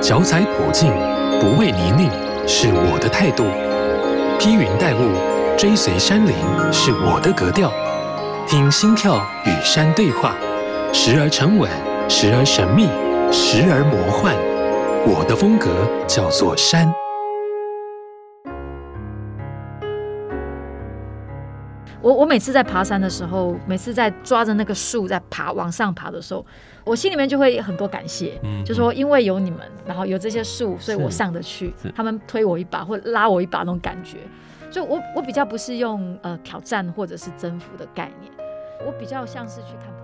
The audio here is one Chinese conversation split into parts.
脚踩普径，不畏泥泞，是我的态度；披云戴雾，追随山林，是我的格调。听心跳与山对话，时而沉稳，时而神秘，时而魔幻。我的风格叫做山。我我每次在爬山的时候，每次在抓着那个树在爬往上爬的时候，我心里面就会很多感谢，嗯，就说因为有你们，然后有这些树，所以我上得去，他们推我一把或拉我一把那种感觉。就我我比较不是用呃挑战或者是征服的概念，我比较像是去看。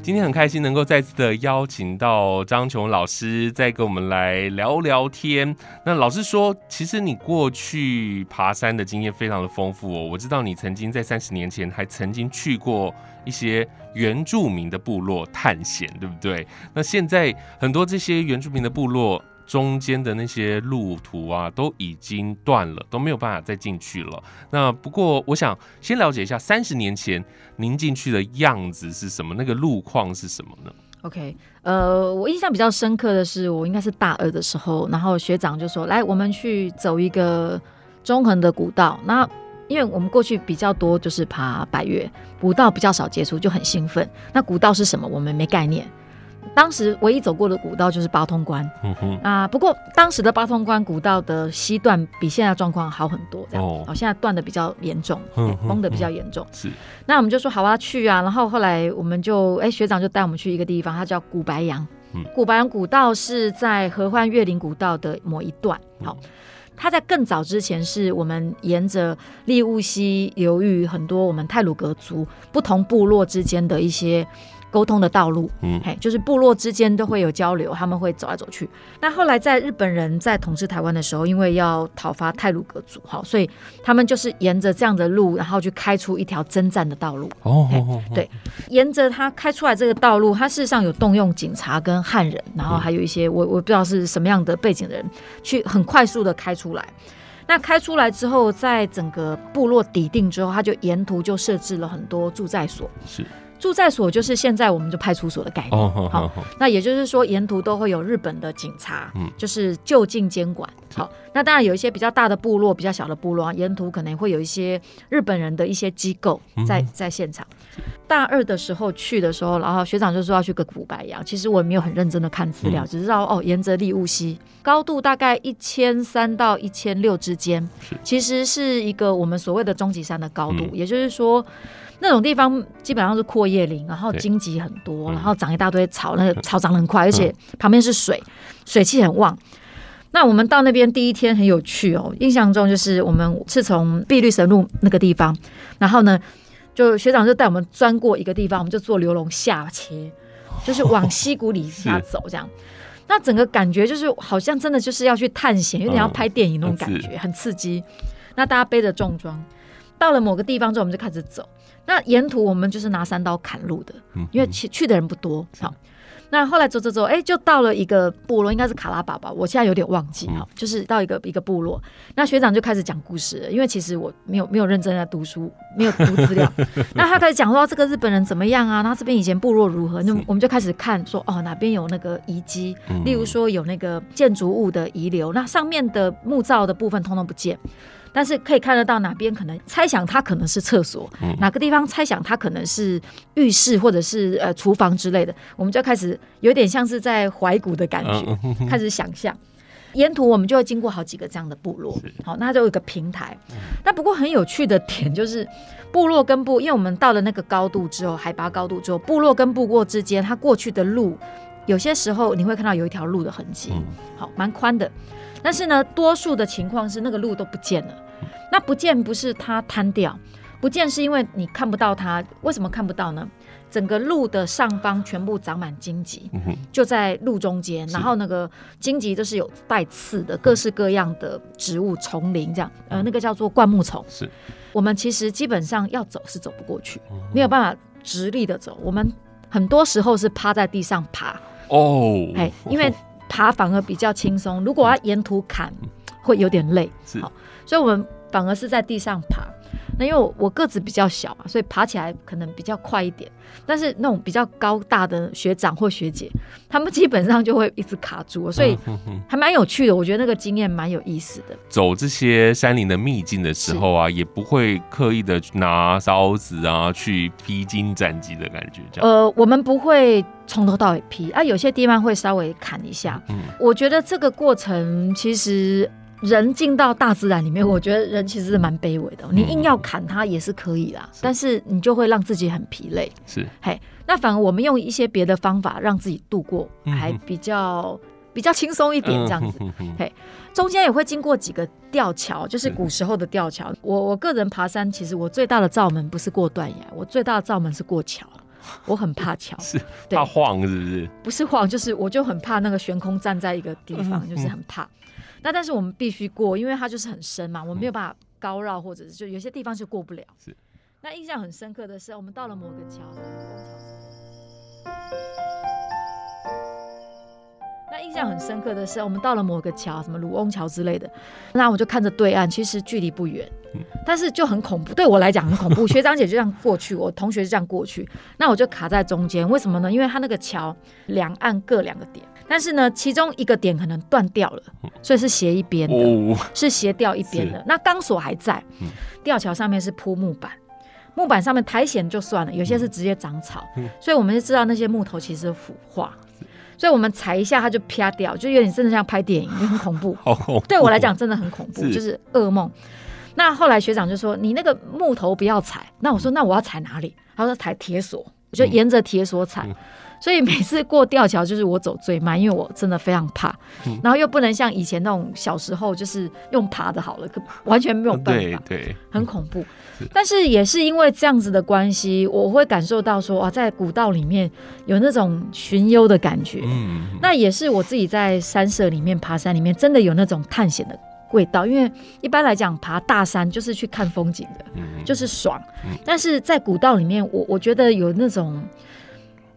今天很开心能够再次的邀请到张琼老师，再跟我们来聊聊天。那老师说，其实你过去爬山的经验非常的丰富哦。我知道你曾经在三十年前还曾经去过一些原住民的部落探险，对不对？那现在很多这些原住民的部落。中间的那些路途啊，都已经断了，都没有办法再进去了。那不过，我想先了解一下，三十年前您进去的样子是什么？那个路况是什么呢？OK，呃，我印象比较深刻的是，我应该是大二的时候，然后学长就说：“来，我们去走一个中横的古道。”那因为我们过去比较多就是爬百越，古道比较少接触，就很兴奋。那古道是什么？我们没概念。当时唯一走过的古道就是八通关，嗯哼。啊，不过当时的八通关古道的西段比现在状况好很多，这样哦，现在断的比较严重，崩的比较严重，是。那我们就说好啊，去啊，然后后来我们就哎、欸，学长就带我们去一个地方，它叫古白杨，嗯，古白杨古道是在合欢月林古道的某一段，好，它在更早之前是我们沿着利物西流域很多我们泰鲁格族不同部落之间的一些。沟通的道路，嗯，嘿，就是部落之间都会有交流，他们会走来走去。那后来在日本人在统治台湾的时候，因为要讨伐泰鲁格族，哈，所以他们就是沿着这样的路，然后去开出一条征战的道路。哦，对，沿着他开出来这个道路，他事实上有动用警察跟汉人，然后还有一些我我不知道是什么样的背景的人，去很快速的开出来。那开出来之后，在整个部落抵定之后，他就沿途就设置了很多住宅所。是。驻在所就是现在我们就派出所的概念，好、oh, oh, oh, oh.，那也就是说沿途都会有日本的警察，嗯，就是就近监管，好，那当然有一些比较大的部落、比较小的部落，沿途可能会有一些日本人的一些机构在在现场。大二的时候去的时候，然后学长就说要去个古白杨，其实我也没有很认真的看资料，只知道哦，沿着利物溪，高度大概一千三到一千六之间，其实是一个我们所谓的终极山的高度，也就是说。那种地方基本上是阔叶林，然后荆棘很多，然后长一大堆草，那个草长得很快，而且旁边是水，水汽很旺。那我们到那边第一天很有趣哦，印象中就是我们是从碧绿神路那个地方，然后呢，就学长就带我们钻过一个地方，我们就坐流龙下切，就是往溪谷里下 走这样。那整个感觉就是好像真的就是要去探险，有点要拍电影那种感觉，很刺激。那大家背着重装，到了某个地方之后，我们就开始走。那沿途我们就是拿三刀砍路的，因为去去的人不多。好，那后来走走走，哎，就到了一个部落，应该是卡拉巴吧，我现在有点忘记。哈，就是到一个一个部落，那学长就开始讲故事了，因为其实我没有没有认真在读书，没有读资料。那他开始讲说这个日本人怎么样啊？那这边以前部落如何？那我们就开始看说哦，哪边有那个遗迹，例如说有那个建筑物的遗留，那上面的木造的部分通通不见。但是可以看得到哪边可能猜想它可能是厕所，嗯，哪个地方猜想它可能是浴室或者是呃厨房之类的，我们就开始有点像是在怀古的感觉，开始想象。沿途我们就会经过好几个这样的部落，好，那就有一个平台。那不过很有趣的点就是，部落跟部，因为我们到了那个高度之后，海拔高度之后，部落跟部落之间，它过去的路，有些时候你会看到有一条路的痕迹，好，蛮宽的。但是呢，多数的情况是那个路都不见了。那不见不是它瘫掉，不见是因为你看不到它。为什么看不到呢？整个路的上方全部长满荆棘，就在路中间。然后那个荆棘都是有带刺的，各式各样的植物丛林这样。呃，那个叫做灌木丛。是。我们其实基本上要走是走不过去，没有办法直立的走。我们很多时候是趴在地上爬。哦。哎，因为。爬反而比较轻松，如果要沿途砍，会有点累。是，好，所以我们反而是在地上爬。那因为我，我个子比较小嘛，所以爬起来可能比较快一点。但是那种比较高大的学长或学姐，他们基本上就会一直卡住，所以还蛮有趣的。我觉得那个经验蛮有意思的。走这些山林的秘境的时候啊，也不会刻意的拿刀子啊去披荆斩棘的感觉，这样。呃，我们不会从头到尾劈啊，有些地方会稍微砍一下。嗯，我觉得这个过程其实。人进到大自然里面，我觉得人其实是蛮卑微的。你硬要砍它也是可以啦，但是你就会让自己很疲累。是，嘿，那反而我们用一些别的方法让自己度过，还比较比较轻松一点这样子。嘿，中间也会经过几个吊桥，就是古时候的吊桥。我我个人爬山，其实我最大的罩门不是过断崖，我最大的罩门是过桥。我很怕桥，是怕晃是不是？不是晃，就是我就很怕那个悬空站在一个地方，就是很怕。那但是我们必须过，因为它就是很深嘛，我们没有办法高绕，或者是就有些地方就过不了。是。那印象很深刻的是，我们到了某个桥。那印象很深刻的是，我们到了某个桥，什么卢翁桥之类的。那我就看着对岸，其实距离不远，但是就很恐怖。对我来讲很恐怖。学长姐就这样过去，我同学就这样过去，那我就卡在中间。为什么呢？因为它那个桥两岸各两个点。但是呢，其中一个点可能断掉了，所以是斜一边的，哦、是斜掉一边的。那钢索还在，吊桥上面是铺木板，木板上面苔藓就算了，有些是直接长草，嗯、所以我们就知道那些木头其实腐化，所以我们踩一下它就啪掉，就有点真的像拍电影，也很恐怖。好恐怖，对我来讲真的很恐怖，是就是噩梦。那后来学长就说：“你那个木头不要踩。”那我说：“那我要踩哪里？”他说：“踩铁索。”我就沿着铁索踩。嗯嗯所以每次过吊桥就是我走最慢，因为我真的非常怕，嗯、然后又不能像以前那种小时候就是用爬的好了，可完全没有办法，对对，很恐怖。是但是也是因为这样子的关系，我会感受到说哇，在古道里面有那种寻幽的感觉。嗯，那也是我自己在山舍里面爬山里面真的有那种探险的味道，因为一般来讲爬大山就是去看风景的，嗯、就是爽。嗯、但是在古道里面，我我觉得有那种。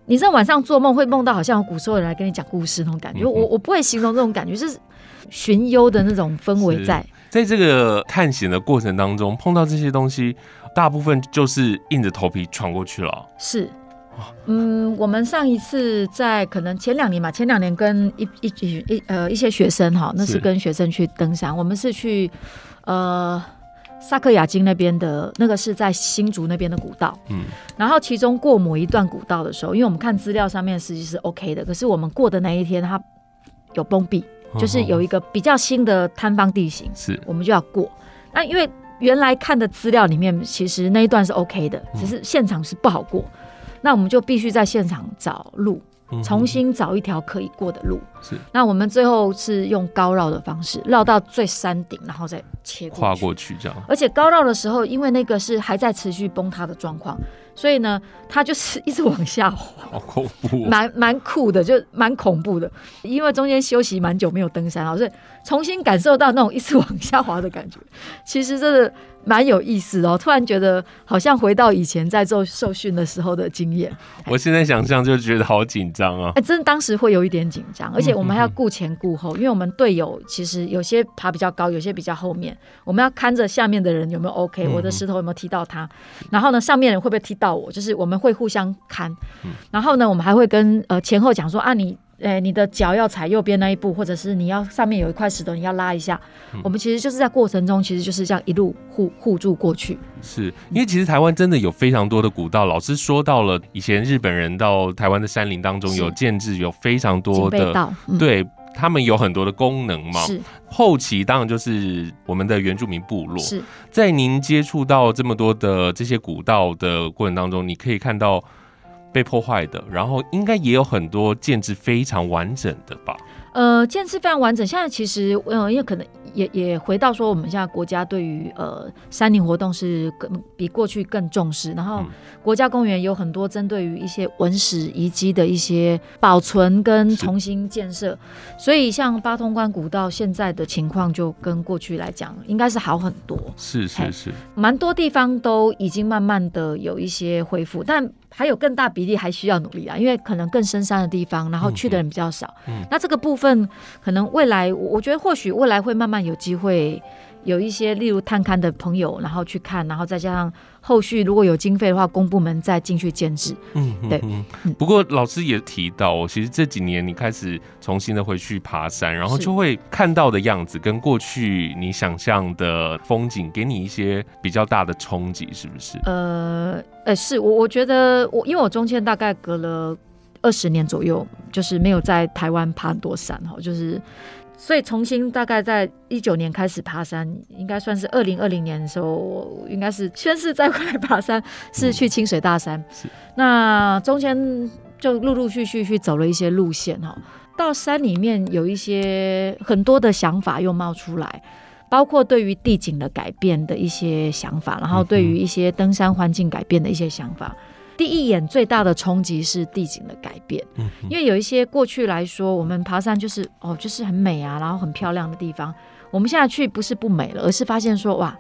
你在晚上做梦会梦到好像有古时候人来跟你讲故事那种感觉，嗯、我我不会形容这种感觉，就是寻幽的那种氛围在。在这个探险的过程当中，碰到这些东西，大部分就是硬着头皮闯过去了。是，嗯，我们上一次在可能前两年吧，前两年跟一一一呃一些学生哈，那是跟学生去登山，我们是去呃。萨克亚金那边的那个是在新竹那边的古道，嗯，然后其中过某一段古道的时候，因为我们看资料上面实际是 OK 的，可是我们过的那一天它有崩壁，就是有一个比较新的坍方地形，是，我们就要过。那因为原来看的资料里面，其实那一段是 OK 的，只是现场是不好过，那我们就必须在现场找路。重新找一条可以过的路。是。那我们最后是用高绕的方式绕到最山顶，然后再切过去跨过去这样。而且高绕的时候，因为那个是还在持续崩塌的状况，所以呢，他就是一直往下滑，好恐怖，蛮蛮酷的，就蛮恐怖的。因为中间休息蛮久没有登山，所以重新感受到那种一直往下滑的感觉，其实真的。蛮有意思哦，突然觉得好像回到以前在做受训的时候的经验。我现在想象就觉得好紧张啊！哎，真的当时会有一点紧张，而且我们还要顾前顾后，因为我们队友其实有些爬比较高，有些比较后面，我们要看着下面的人有没有 OK，我的石头有没有踢到他，然后呢，上面人会不会踢到我，就是我们会互相看。然后呢，我们还会跟呃前后讲说啊你。哎，你的脚要踩右边那一步，或者是你要上面有一块石头，你要拉一下。嗯、我们其实就是在过程中，其实就是这样一路互互助过去。是因为其实台湾真的有非常多的古道，老师说到了以前日本人到台湾的山林当中有建制有非常多的道，嗯、对他们有很多的功能嘛。是后期当然就是我们的原住民部落。是在您接触到这么多的这些古道的过程当中，你可以看到。被破坏的，然后应该也有很多建制非常完整的吧？呃，建制非常完整。现在其实，呃，因为可能也也回到说，我们现在国家对于呃山林活动是更比过去更重视。然后国家公园有很多针对于一些文史遗迹的一些保存跟重新建设，所以像八通关古道现在的情况就跟过去来讲应该是好很多。是是是，蛮多地方都已经慢慢的有一些恢复，但。还有更大比例还需要努力啊，因为可能更深山的地方，然后去的人比较少。嗯，嗯，那这个部分可能未来，我觉得或许未来会慢慢有机会有一些例如探勘的朋友，然后去看，然后再加上后续如果有经费的话，公部门再进去建制。嗯，对。嗯、不过老师也提到，其实这几年你开始重新的回去爬山，然后就会看到的样子跟过去你想象的风景，给你一些比较大的冲击，是不是？呃，呃，是我我觉得我因为我中间大概隔了二十年左右，就是没有在台湾爬很多山哈，就是。所以重新大概在一九年开始爬山，应该算是二零二零年的时候，我应该是宣誓再回来爬山，是去清水大山。嗯、是。那中间就陆陆续续去走了一些路线哈，到山里面有一些很多的想法又冒出来，包括对于地景的改变的一些想法，然后对于一些登山环境改变的一些想法。第一眼最大的冲击是地景的改变，因为有一些过去来说，我们爬山就是哦，就是很美啊，然后很漂亮的地方。我们现在去不是不美了，而是发现说哇，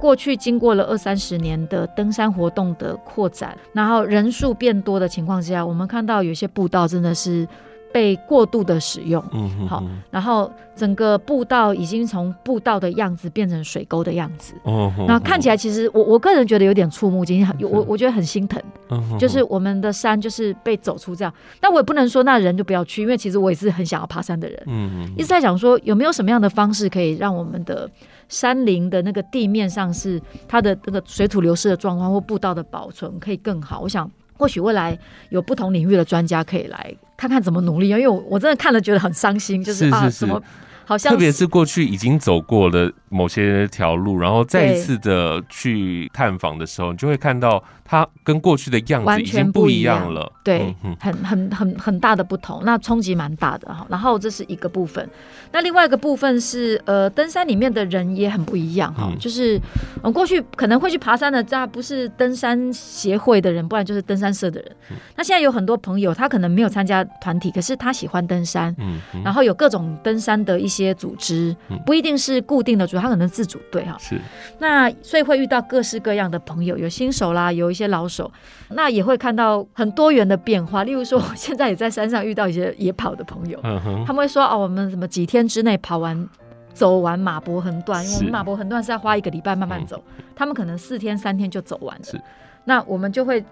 过去经过了二三十年的登山活动的扩展，然后人数变多的情况之下，我们看到有些步道真的是。被过度的使用，嗯哼哼，好，然后整个步道已经从步道的样子变成水沟的样子，那看起来其实我我个人觉得有点触目惊心，嗯、我我觉得很心疼，嗯哼哼，就是我们的山就是被走出这样，但我也不能说那人就不要去，因为其实我也是很想要爬山的人，嗯。一直在想说有没有什么样的方式可以让我们的山林的那个地面上是它的那个水土流失的状况或步道的保存可以更好，我想。或许未来有不同领域的专家可以来看看怎么努力啊，因为我我真的看了觉得很伤心，就是啊，怎么好像特别是过去已经走过了某些条路，然后再一次的去探访的时候，你就会看到。它跟过去的样子已经不一样了，对，嗯、很很很很大的不同，那冲击蛮大的哈。然后这是一个部分，那另外一个部分是呃，登山里面的人也很不一样哈，嗯、就是嗯，过去可能会去爬山的，这不是登山协会的人，不然就是登山社的人。嗯、那现在有很多朋友，他可能没有参加团体，可是他喜欢登山，嗯，嗯然后有各种登山的一些组织，不一定是固定的组织，他可能自主队哈。是，那所以会遇到各式各样的朋友，有新手啦，有。一些老手，那也会看到很多元的变化。例如说，我现在也在山上遇到一些野跑的朋友，嗯、他们会说：“哦，我们什么几天之内跑完、走完马博横断？因为我们马博横断是要花一个礼拜慢慢走，嗯、他们可能四天、三天就走完了。是那我们就会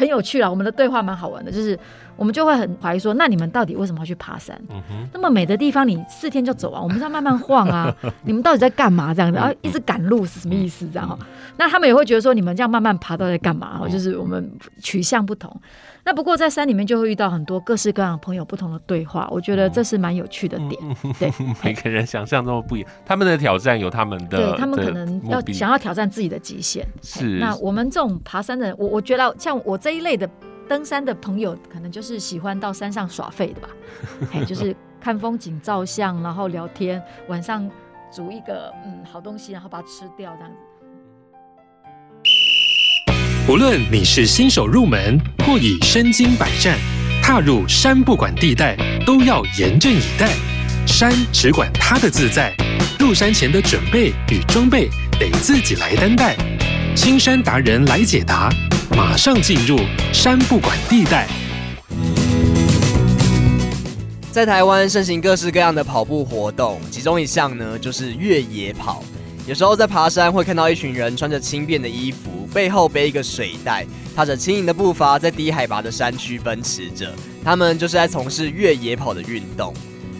很有趣啦。我们的对话蛮好玩的，就是我们就会很怀疑说：那你们到底为什么要去爬山？嗯、那么美的地方，你四天就走完，我们是要慢慢晃啊？你们到底在干嘛？这样子啊，一直赶路是什么意思？这样哈？”那他们也会觉得说，你们这样慢慢爬到底在干嘛？就是我们取向不同。那不过在山里面就会遇到很多各式各样的朋友，不同的对话，我觉得这是蛮有趣的点。对，每个人想象中不一样，他们的挑战有他们的，对他们可能要想要挑战自己的极限。是。那我们这种爬山的人，我我觉得像我这一类的登山的朋友，可能就是喜欢到山上耍废的吧。哎，就是看风景、照相，然后聊天，晚上煮一个嗯好东西，然后把它吃掉这样子。无论你是新手入门，或已身经百战，踏入山不管地带，都要严阵以待。山只管它的自在，入山前的准备与装备得自己来担待。青山达人来解答，马上进入山不管地带。在台湾盛行各式各样的跑步活动，其中一项呢就是越野跑。有时候在爬山会看到一群人穿着轻便的衣服，背后背一个水袋，踏着轻盈的步伐在低海拔的山区奔驰着。他们就是在从事越野跑的运动。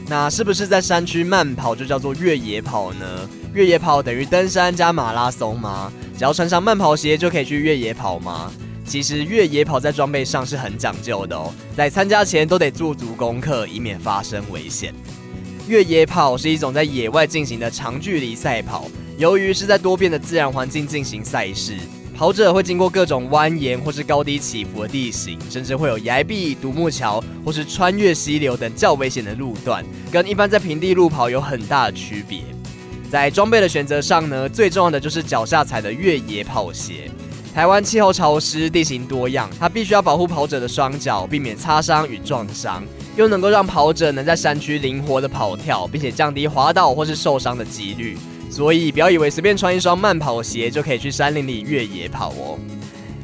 那是不是在山区慢跑就叫做越野跑呢？越野跑等于登山加马拉松吗？只要穿上慢跑鞋就可以去越野跑吗？其实越野跑在装备上是很讲究的哦，在参加前都得做足功课，以免发生危险。越野跑是一种在野外进行的长距离赛跑。由于是在多变的自然环境进行赛事，跑者会经过各种蜿蜒或是高低起伏的地形，甚至会有崖壁、独木桥或是穿越溪流等较危险的路段，跟一般在平地路跑有很大的区别。在装备的选择上呢，最重要的就是脚下踩的越野跑鞋。台湾气候潮湿，地形多样，它必须要保护跑者的双脚，避免擦伤与撞伤，又能够让跑者能在山区灵活的跑跳，并且降低滑倒或是受伤的几率。所以不要以为随便穿一双慢跑鞋就可以去山林里越野跑哦。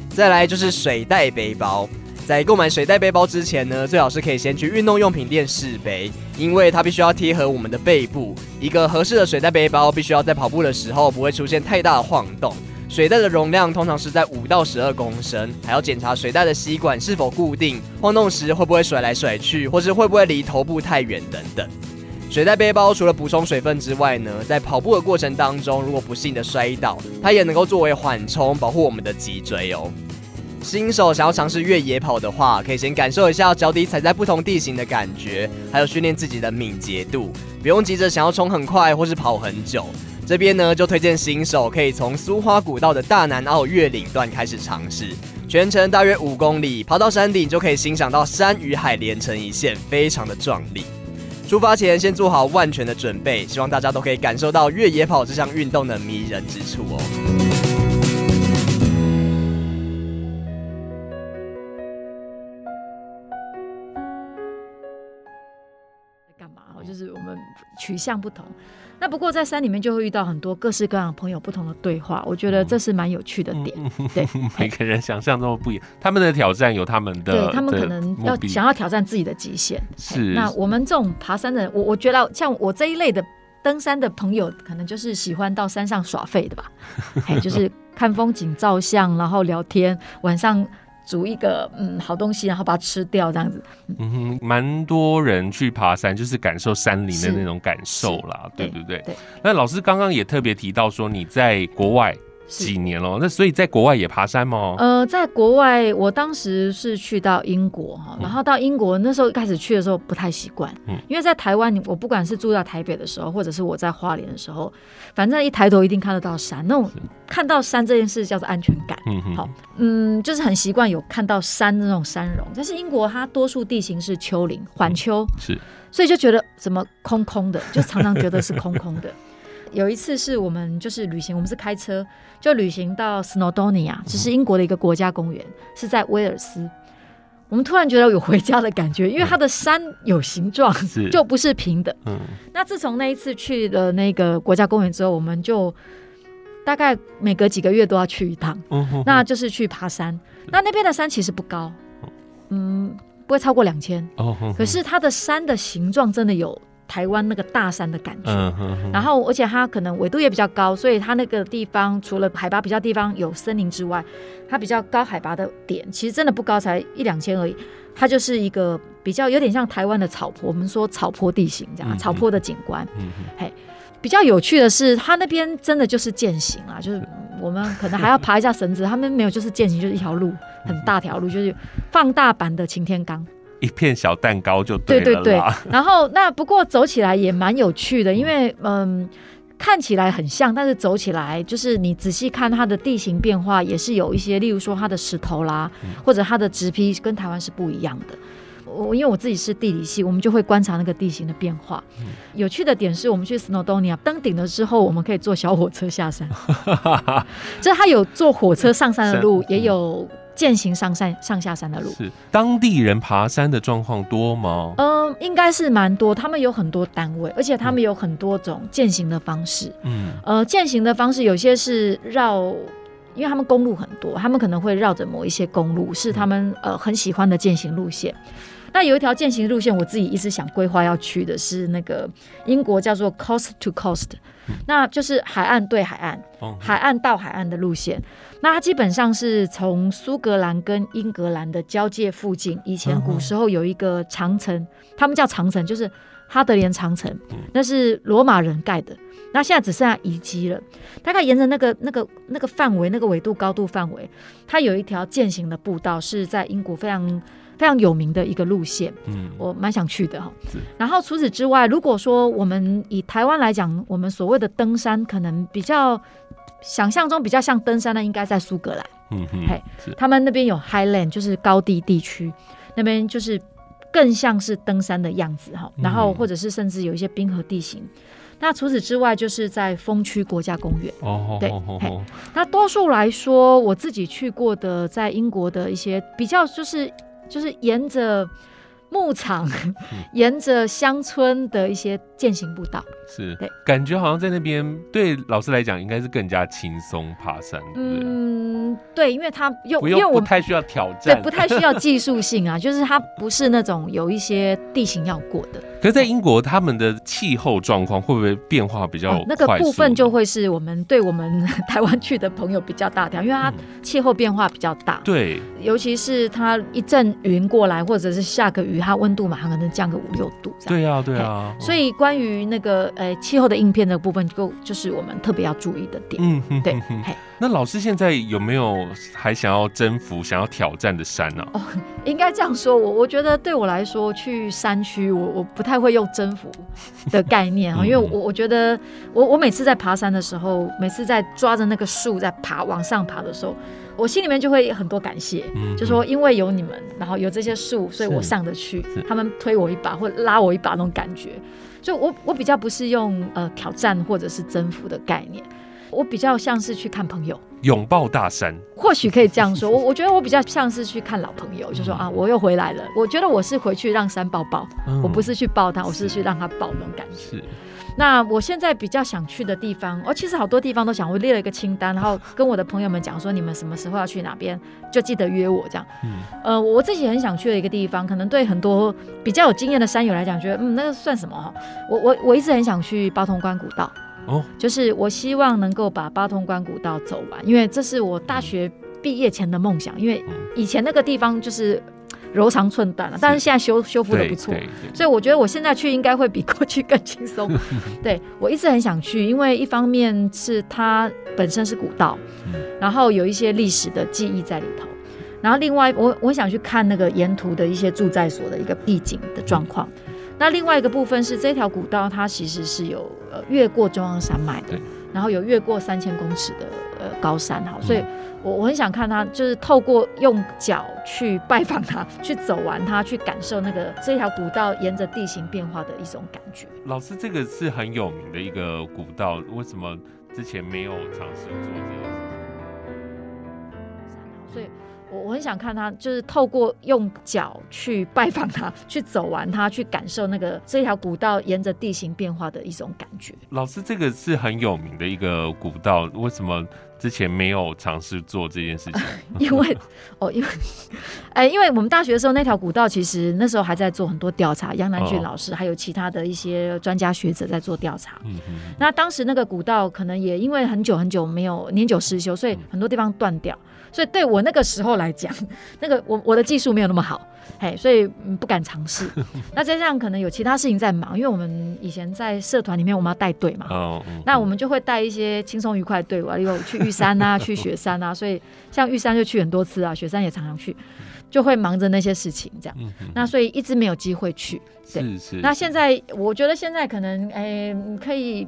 再来就是水袋背包，在购买水袋背包之前呢，最好是可以先去运动用品店试背，因为它必须要贴合我们的背部。一个合适的水袋背包必须要在跑步的时候不会出现太大的晃动。水袋的容量通常是在五到十二公升，还要检查水袋的吸管是否固定，晃动时会不会甩来甩去，或是会不会离头部太远等等。水袋背包除了补充水分之外呢，在跑步的过程当中，如果不幸的摔倒，它也能够作为缓冲，保护我们的脊椎哦。新手想要尝试越野跑的话，可以先感受一下脚底踩在不同地形的感觉，还有训练自己的敏捷度，不用急着想要冲很快或是跑很久。这边呢，就推荐新手可以从苏花古道的大南澳越岭段开始尝试，全程大约五公里，跑到山顶就可以欣赏到山与海连成一线，非常的壮丽。出发前先做好万全的准备，希望大家都可以感受到越野跑这项运动的迷人之处哦。干嘛？就是我们取向不同。那不过在山里面就会遇到很多各式各样的朋友，不同的对话，我觉得这是蛮有趣的点。对，每个人想象中不一样，他们的挑战有他们的，对他们可能要想要挑战自己的极限。是，那我们这种爬山的人，我我觉得像我这一类的登山的朋友，可能就是喜欢到山上耍废的吧，哎，就是看风景、照相，然后聊天，晚上。煮一个嗯好东西，然后把它吃掉，这样子。嗯哼，蛮多人去爬山，就是感受山林的那种感受啦，对不对？对。对，那老师刚刚也特别提到说，你在国外。几年了，那所以在国外也爬山吗？呃，在国外，我当时是去到英国哈，然后到英国那时候开始去的时候不太习惯，嗯，因为在台湾，我不管是住在台北的时候，或者是我在花莲的时候，反正一抬头一定看得到山，那种看到山这件事叫做安全感，嗯哼，好，嗯，就是很习惯有看到山的那种山容，但是英国它多数地形是丘陵缓丘，是，所以就觉得怎么空空的，就常常觉得是空空的。有一次是我们就是旅行，我们是开车就旅行到 Snowdonia，这是英国的一个国家公园，是在威尔斯。我们突然觉得有回家的感觉，因为它的山有形状，就不是平的。嗯。那自从那一次去了那个国家公园之后，我们就大概每隔几个月都要去一趟。嗯。那就是去爬山。那那边的山其实不高，嗯，不会超过两千。哦。可是它的山的形状真的有。台湾那个大山的感觉，然后而且它可能纬度也比较高，所以它那个地方除了海拔比较地方有森林之外，它比较高海拔的点其实真的不高，才一两千而已。它就是一个比较有点像台湾的草坡，我们说草坡地形这样，草坡的景观。嘿，比较有趣的是，它那边真的就是健行啊，就是我们可能还要爬一下绳子，他们没有，就是健行，就是一条路很大条路，就是放大版的擎天岗。一片小蛋糕就对了。对对对，然后那不过走起来也蛮有趣的，因为嗯，看起来很像，但是走起来就是你仔细看它的地形变化也是有一些，例如说它的石头啦，或者它的植批跟台湾是不一样的。我因为我自己是地理系，我们就会观察那个地形的变化。有趣的点是我们去 Snowdonia 登顶了之后，我们可以坐小火车下山，就是它有坐火车上山的路，也有。健行上山上下山的路，是当地人爬山的状况多吗？嗯，应该是蛮多。他们有很多单位，而且他们有很多种践行的方式。嗯，呃，践行的方式有些是绕，因为他们公路很多，他们可能会绕着某一些公路，是他们呃很喜欢的践行路线。那有一条践行路线，我自己一直想规划要去的是那个英国叫做 Coast to Coast，那就是海岸对海岸，海岸到海岸的路线。那它基本上是从苏格兰跟英格兰的交界附近，以前古时候有一个长城，他们叫长城，就是哈德连长城，那是罗马人盖的。那现在只剩下遗迹了。大概沿着那个那个那个范围，那个纬度高度范围，它有一条践行的步道，是在英国非常非常有名的一个路线。嗯，我蛮想去的哈。然后除此之外，如果说我们以台湾来讲，我们所谓的登山，可能比较。想象中比较像登山的，应该在苏格兰。嗯哼，嘿，他们那边有 Highland，就是高地地区，那边就是更像是登山的样子哈。然后或者是甚至有一些冰河地形。嗯、那除此之外，就是在风区国家公园。哦，对，嘿，那多数来说，我自己去过的，在英国的一些比较，就是就是沿着牧场，沿着乡村的一些践行步道，是，对，感觉好像在那边对老师来讲应该是更加轻松爬山，对不对？嗯，对，因为它又因为我不太需要挑战，对，不太需要技术性啊，就是它不是那种有一些地形要过的。可是，在英国，他们的气候状况会不会变化比较那个部分就会是我们对我们 台湾去的朋友比较大条，因为它气候变化比较大。对，尤其是它一阵云过来，或者是下个雨，它温度马上可能降个五六度这样。对啊，对啊。所以关于那个呃气候的应变的部分，就就是我们特别要注意的点。嗯哼，对。那老师现在有没有还想要征服、想要挑战的山呢？哦，应该这样说，我我觉得对我来说，去山区，我我不太会用征服的概念啊，因为我我觉得，我我每次在爬山的时候，每次在抓着那个树在爬往上爬的时候，我心里面就会很多感谢，就说因为有你们，然后有这些树，所以我上得去，他们推我一把或拉我一把那种感觉，就我我比较不是用呃挑战或者是征服的概念。我比较像是去看朋友，拥抱大山，或许可以这样说。我我觉得我比较像是去看老朋友，就说啊，我又回来了。我觉得我是回去让山抱抱，嗯、我不是去抱他，我是去让他抱那种感觉。是。那我现在比较想去的地方，哦其实好多地方都想，我列了一个清单，然后跟我的朋友们讲说，你们什么时候要去哪边，就记得约我这样。嗯。呃，我自己很想去的一个地方，可能对很多比较有经验的山友来讲，觉得嗯，那个算什么哈？我我我一直很想去八通关古道。哦，就是我希望能够把八通关古道走完，因为这是我大学毕业前的梦想。因为以前那个地方就是柔肠寸断了，但是现在修修复的不错，所以我觉得我现在去应该会比过去更轻松。对，我一直很想去，因为一方面是它本身是古道，然后有一些历史的记忆在里头，然后另外我我想去看那个沿途的一些住宅所的一个地景的状况。那另外一个部分是这条古道，它其实是有呃越过中央山脉的，然后有越过三千公尺的呃高山，哈，所以我我很想看它，就是透过用脚去拜访它，去走完它，去感受那个这条古道沿着地形变化的一种感觉。老师，这个是很有名的一个古道，为什么之前没有尝试做这件事情？所以。我我很想看他，就是透过用脚去拜访他，去走完他，去感受那个这条古道沿着地形变化的一种感觉。老师，这个是很有名的一个古道，为什么之前没有尝试做这件事情？因为哦，因为哎、欸，因为我们大学的时候那条古道，其实那时候还在做很多调查，杨南俊老师、哦、还有其他的一些专家学者在做调查。嗯嗯。那当时那个古道可能也因为很久很久没有年久失修，所以很多地方断掉。所以对我那个时候来讲，那个我我的技术没有那么好，嘿，所以不敢尝试。那加上可能有其他事情在忙，因为我们以前在社团里面我们要带队嘛，哦，那我们就会带一些轻松愉快的队伍，例如去玉山啊，去雪山啊，所以像玉山就去很多次啊，雪山也常常去，就会忙着那些事情这样。那所以一直没有机会去。对，是是。那现在我觉得现在可能哎可以。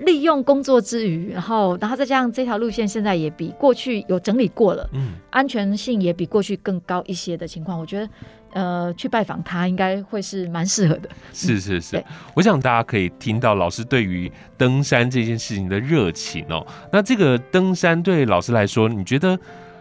利用工作之余，然后，然后再加上这条路线现在也比过去有整理过了，嗯，安全性也比过去更高一些的情况，我觉得，呃，去拜访他应该会是蛮适合的。是是是，我想大家可以听到老师对于登山这件事情的热情哦。那这个登山对老师来说，你觉得？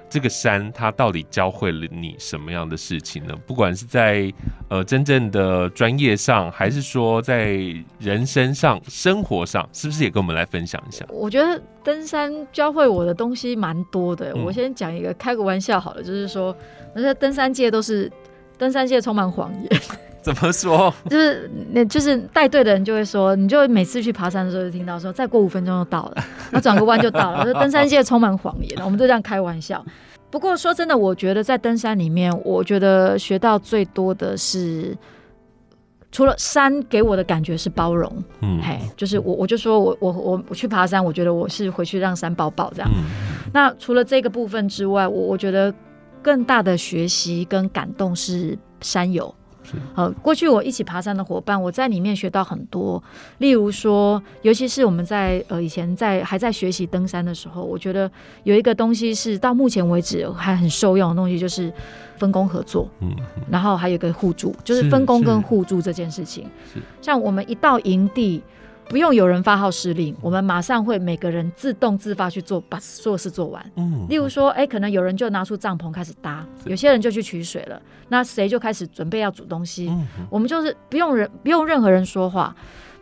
这个山它到底教会了你什么样的事情呢？不管是在呃真正的专业上，还是说在人生上、生活上，是不是也跟我们来分享一下？我觉得登山教会我的东西蛮多的。嗯、我先讲一个，开个玩笑好了，就是说，我觉得登山界都是登山界充满谎言。怎么说？就是那，就是带队的人就会说，你就每次去爬山的时候就听到说，再过五分钟就到了，然后转个弯就到了。就登山界充满谎言，我们都这样开玩笑。不过说真的，我觉得在登山里面，我觉得学到最多的是，除了山给我的感觉是包容，嗯，嘿，就是我我就说我我我我去爬山，我觉得我是回去让山抱抱这样。嗯、那除了这个部分之外，我我觉得更大的学习跟感动是山友。好，过去我一起爬山的伙伴，我在里面学到很多。例如说，尤其是我们在呃以前在还在学习登山的时候，我觉得有一个东西是到目前为止还很受用的东西，就是分工合作。嗯，然后还有一个互助，就是分工跟互助这件事情。是，像我们一到营地，不用有人发号施令，我们马上会每个人自动自发去做，把所有事做完。嗯，例如说，哎，可能有人就拿出帐篷开始搭，有些人就去取水了，那谁就开始准备要煮东西。嗯，我们就是不用人，不用任何人说话，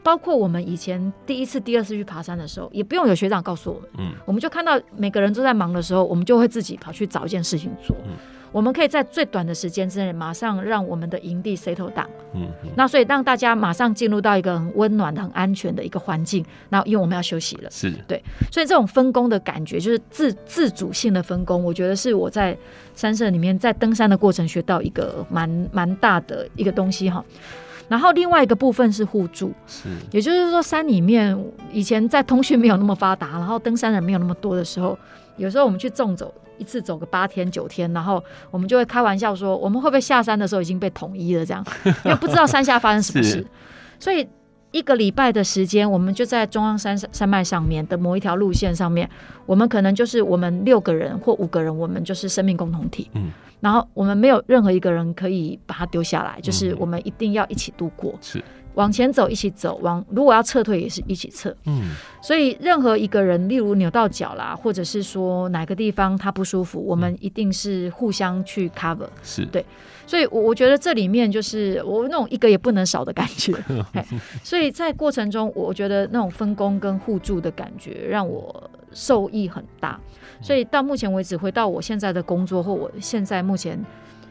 包括我们以前第一次、第二次去爬山的时候，也不用有学长告诉我们，嗯，我们就看到每个人都在忙的时候，我们就会自己跑去找一件事情做。嗯我们可以在最短的时间之内，马上让我们的营地 settle down。嗯，那所以让大家马上进入到一个很温暖的、很安全的一个环境。那因为我们要休息了，是对，所以这种分工的感觉，就是自自主性的分工，我觉得是我在山社里面在登山的过程学到一个蛮蛮大的一个东西哈。然后另外一个部分是互助，是，也就是说山里面以前在通讯没有那么发达，然后登山人没有那么多的时候，有时候我们去纵走。一次走个八天九天，然后我们就会开玩笑说，我们会不会下山的时候已经被统一了？这样，因为不知道山下发生什么事，所以一个礼拜的时间，我们就在中央山山脉上面的某一条路线上面，我们可能就是我们六个人或五个人，我们就是生命共同体。嗯，然后我们没有任何一个人可以把它丢下来，就是我们一定要一起度过。是。往前走，一起走；往如果要撤退，也是一起撤。嗯，所以任何一个人，例如扭到脚啦，或者是说哪个地方他不舒服，我们一定是互相去 cover。是对，所以，我我觉得这里面就是 我那种一个也不能少的感觉。所以在过程中，我觉得那种分工跟互助的感觉让我受益很大。所以到目前为止，回到我现在的工作或我现在目前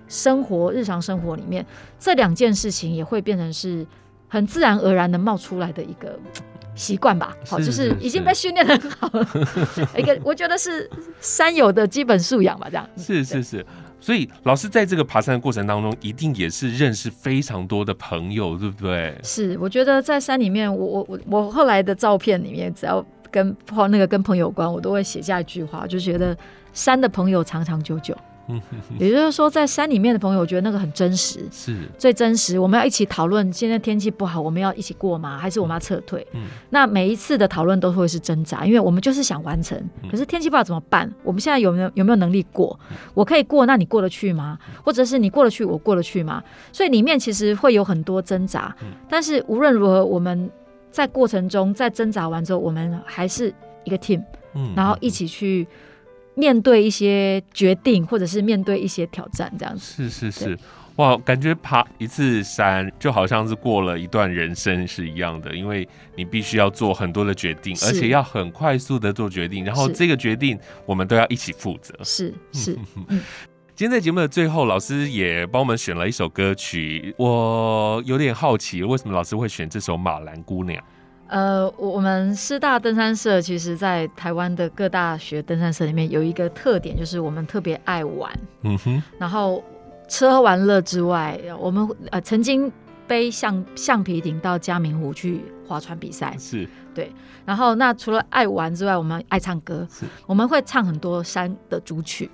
生活日常生活里面，这两件事情也会变成是。很自然而然的冒出来的一个习惯吧，好，就是已经被训练得很好了。一个我觉得是山友的基本素养吧，这样。是是是，所以老师在这个爬山的过程当中，一定也是认识非常多的朋友，对不对？是，我觉得在山里面，我我我我后来的照片里面，只要跟那个跟朋友有关，我都会写下一句话，就觉得山的朋友长长久久。也就是说，在山里面的朋友，我觉得那个很真实，是最真实。我们要一起讨论，现在天气不好，我们要一起过吗？还是我们要撤退？嗯，那每一次的讨论都会是挣扎，因为我们就是想完成。可是天气不好怎么办？我们现在有没有有没有能力过？我可以过，那你过得去吗？或者是你过得去，我过得去吗？所以里面其实会有很多挣扎。但是无论如何，我们在过程中，在挣扎完之后，我们还是一个 team，嗯然后一起去。面对一些决定，或者是面对一些挑战，这样子。是是是，哇，感觉爬一次山就好像是过了一段人生是一样的，因为你必须要做很多的决定，而且要很快速的做决定，然后这个决定我们都要一起负责。是是。今天在节目的最后，老师也帮我们选了一首歌曲，我有点好奇，为什么老师会选这首《马兰姑娘》？呃，我们师大登山社其实，在台湾的各大学登山社里面有一个特点，就是我们特别爱玩。嗯哼。然后吃喝玩乐之外，我们呃曾经背橡橡皮艇到嘉明湖去划船比赛。是。对。然后那除了爱玩之外，我们爱唱歌。是。我们会唱很多山的主曲。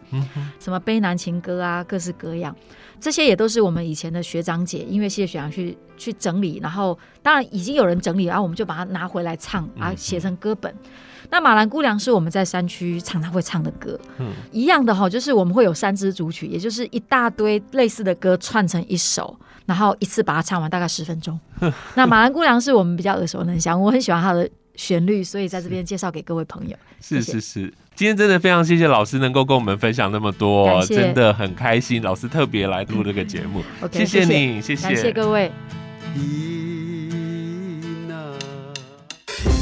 什么悲南情歌啊，各式各样。这些也都是我们以前的学长姐、音乐系的学长去去整理，然后当然已经有人整理，然后我们就把它拿回来唱啊，写成歌本。嗯、那马兰姑娘是我们在山区常常会唱的歌，嗯，一样的哈，就是我们会有三支主曲，也就是一大堆类似的歌串成一首，然后一次把它唱完，大概十分钟。那马兰姑娘是我们比较耳熟能详，我很喜欢她的旋律，所以在这边介绍给各位朋友。是是是。今天真的非常谢谢老师能够跟我们分享那么多，真的很开心。老师特别来录这个节目，谢谢你，谢谢，谢谢各位。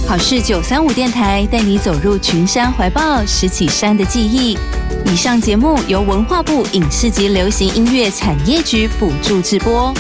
好事九三五电台带你走入群山怀抱，拾起山的记忆。以上节目由文化部影视及流行音乐产业局补助直播。